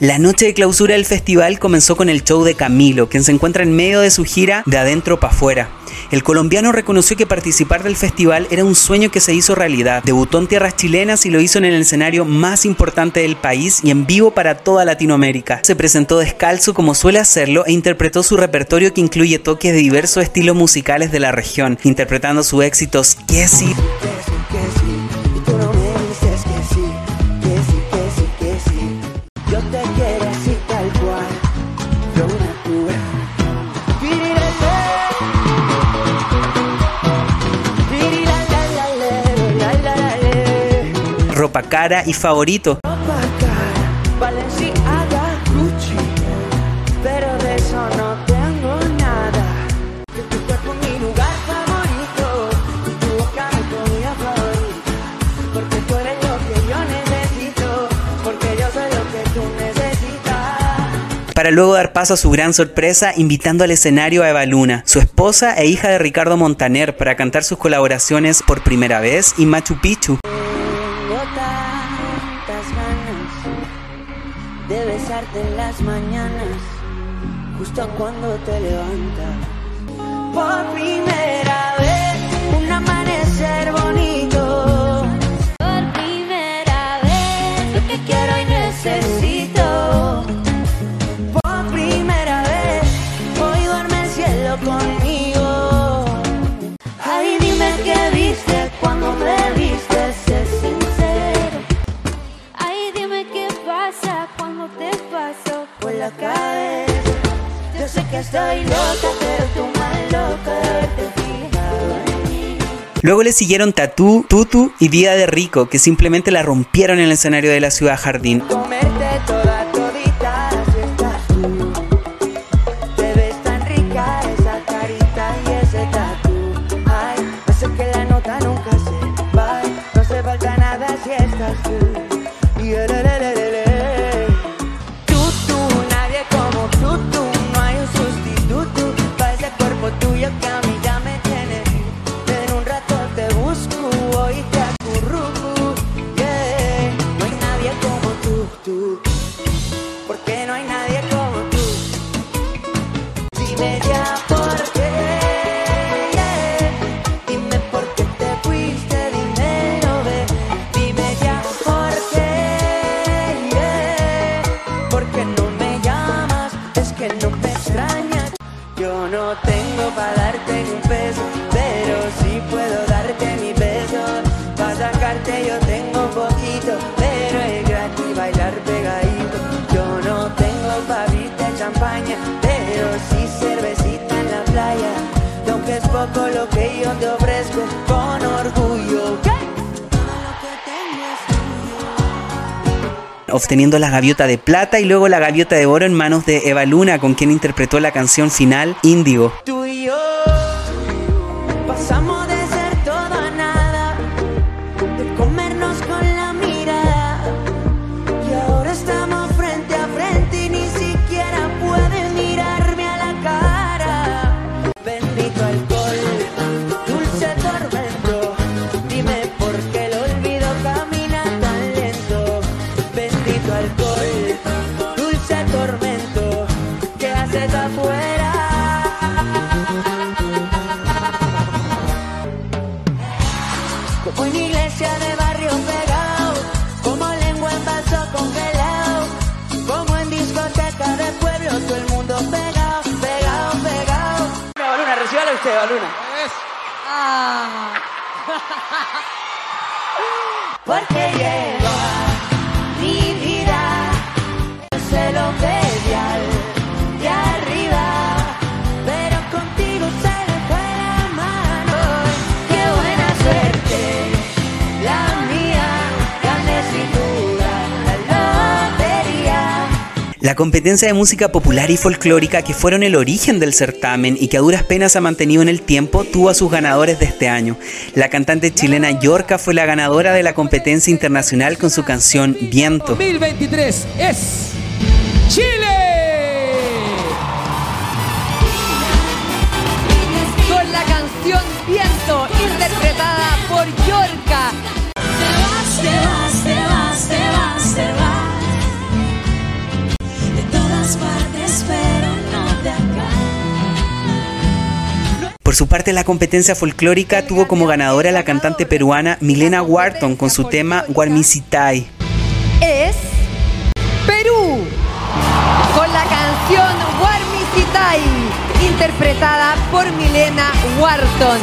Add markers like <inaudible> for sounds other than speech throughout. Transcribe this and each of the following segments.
La noche de clausura del festival comenzó con el show de Camilo, quien se encuentra en medio de su gira de adentro para afuera. El colombiano reconoció que participar del festival era un sueño que se hizo realidad. Debutó en tierras chilenas y lo hizo en el escenario más importante del país y en vivo para toda Latinoamérica. Se presentó descalzo como suele hacerlo e interpretó su repertorio que incluye toques de diversos estilos musicales de la región, interpretando sus éxitos. Ropa cara y favorito. para luego dar paso a su gran sorpresa invitando al escenario a Eva Luna, su esposa e hija de Ricardo Montaner, para cantar sus colaboraciones por primera vez y Machu Picchu. Besarte en las mañanas, justo cuando te levantas. Por primera Luego le siguieron Tatú, Tutu y Vida de Rico, que simplemente la rompieron en el escenario de la ciudad jardín. Que no me extrañas. Yo no tengo para darte un peso, pero sí puedo darte mi beso. Para sacarte yo tengo poquito, pero es gratis bailar pegadito. Yo no tengo abrirte champaña, pero sí cervecita en la playa. Y aunque es poco lo que yo te ofrezco, con orgullo. Obteniendo la gaviota de plata y luego la gaviota de oro en manos de Eva Luna, con quien interpretó la canción final Índigo. Recíbala usted, Eva Luna. <laughs> Porque lleva La competencia de música popular y folclórica que fueron el origen del certamen y que a duras penas ha mantenido en el tiempo tuvo a sus ganadores de este año. La cantante chilena Yorka fue la ganadora de la competencia internacional con su canción Viento. 2023 es Chile. Con la canción Viento, interpretada por. Te vas, te vas, te vas, te vas, te vas. Por su parte, la competencia folclórica tuvo como ganadora la cantante peruana Milena Wharton con su tema Guarmicitai. Es Perú, con la canción Guarmicitai, interpretada por Milena Wharton.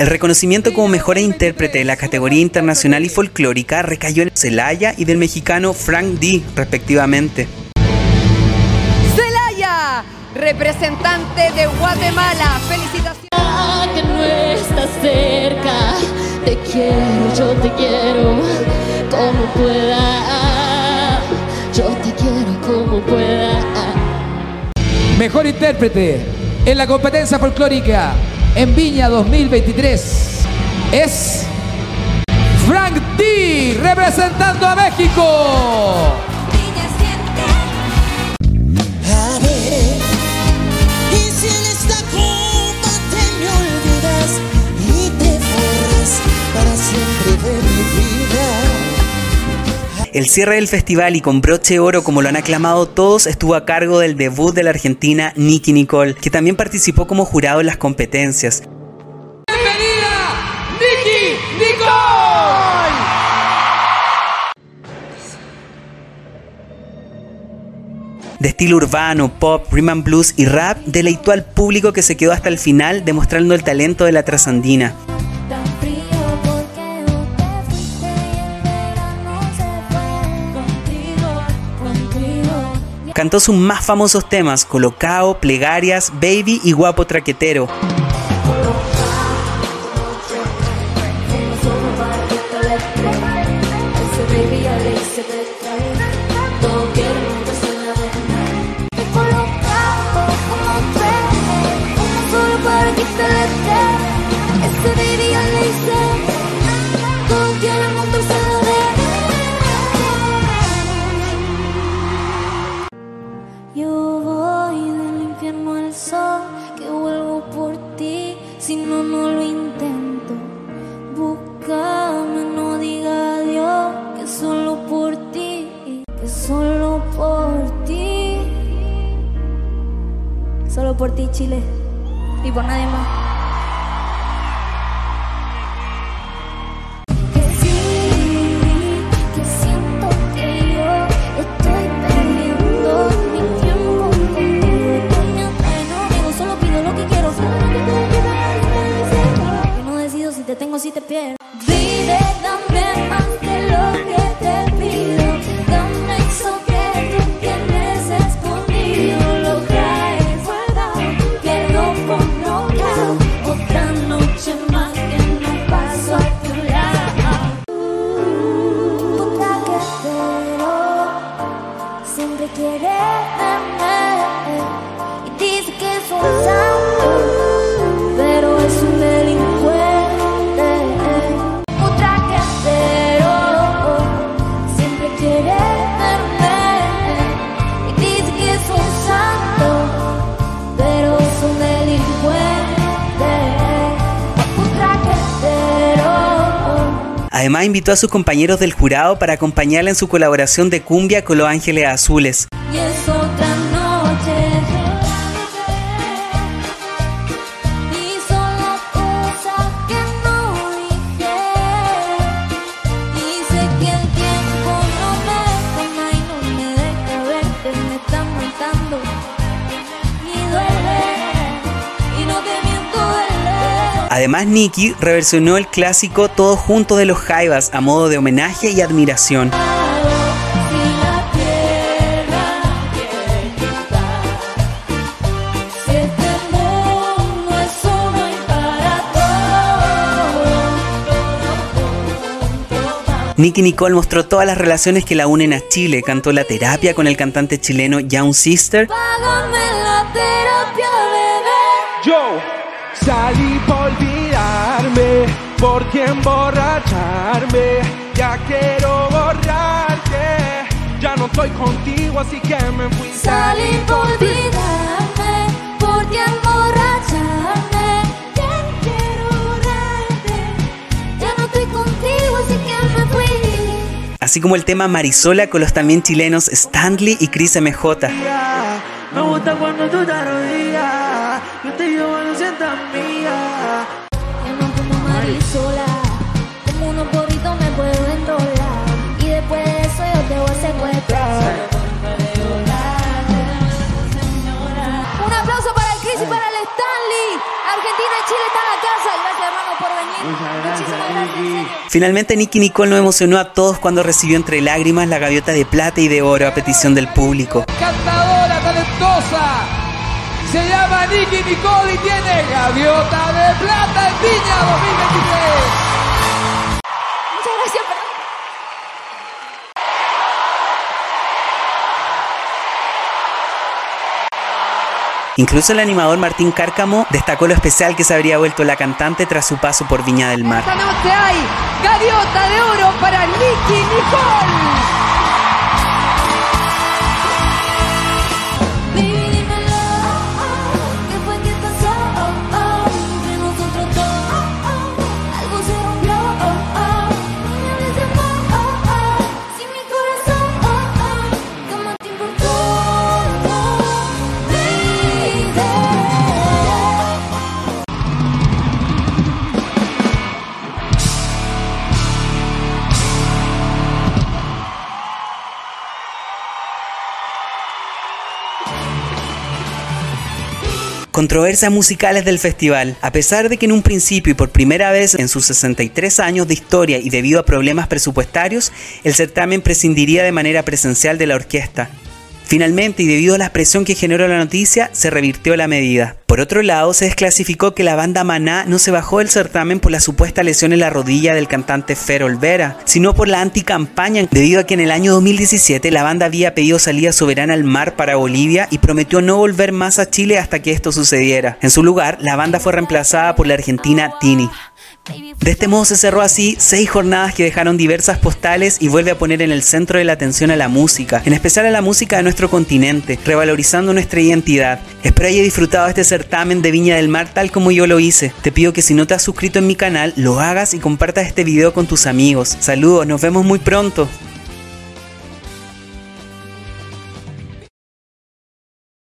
El reconocimiento como mejor intérprete de la categoría internacional y folclórica recayó en Celaya y del mexicano Frank D, respectivamente. Celaya, representante de Guatemala. Felicitaciones. que no estás cerca. Te quiero, yo te quiero, como pueda. Intérprete en la competencia folclórica en Viña 2023 es Frank D, representando a México. El cierre del festival y con broche de oro como lo han aclamado todos estuvo a cargo del debut de la argentina Nicky Nicole, que también participó como jurado en las competencias. ¡Bienvenida, Nicky Nicole! De estilo urbano, pop, rhythm and blues y rap, deleitó al público que se quedó hasta el final demostrando el talento de la trasandina. Cantó sus más famosos temas, Colocao, Plegarias, Baby y Guapo Traquetero. Si no, no lo intento. Búscame, no diga adiós, que solo por ti, que solo por ti. Solo por ti, Chile, y por nadie más. Además invitó a sus compañeros del jurado para acompañarla en su colaboración de cumbia con Los Ángeles Azules. Además, Nicky reversionó el clásico Todos juntos de los Jaivas a modo de homenaje y admiración. Nicky Nicole mostró todas las relaciones que la unen a Chile, cantó la terapia con el cantante chileno Young Sister, Págame la terapia, bebé. Yo salí por por porque emborracharme, ya quiero borrarte. Ya no estoy contigo, así que me fui. Salí por olvidarme, porque emborracharme, ya quiero borrarte. Ya no estoy contigo, así que me fui. Así como el tema Marisola con los también chilenos Stanley y Chris MJ. Me gusta cuando tú Finalmente Nicky Nicole nos emocionó a todos cuando recibió entre lágrimas la gaviota de plata y de oro a petición del público. Cantadora talentosa. Se llama Nicky Nicole y tiene Gaviota de Plata en Viña 2023. Incluso el animador Martín Cárcamo destacó lo especial que se habría vuelto la cantante tras su paso por Viña del Mar. Esta noche hay Gaviota de Oro para Nicky Nicole. Controversias musicales del festival. A pesar de que en un principio y por primera vez en sus 63 años de historia y debido a problemas presupuestarios, el certamen prescindiría de manera presencial de la orquesta. Finalmente, y debido a la presión que generó la noticia, se revirtió la medida. Por otro lado, se desclasificó que la banda Maná no se bajó del certamen por la supuesta lesión en la rodilla del cantante Fer Olvera, sino por la anticampaña, debido a que en el año 2017 la banda había pedido salida soberana al mar para Bolivia y prometió no volver más a Chile hasta que esto sucediera. En su lugar, la banda fue reemplazada por la argentina Tini. De este modo se cerró así seis jornadas que dejaron diversas postales y vuelve a poner en el centro de la atención a la música, en especial a la música de nuestro continente, revalorizando nuestra identidad. Espero haya disfrutado este certamen de Viña del Mar tal como yo lo hice. Te pido que si no te has suscrito en mi canal, lo hagas y compartas este video con tus amigos. Saludos, nos vemos muy pronto.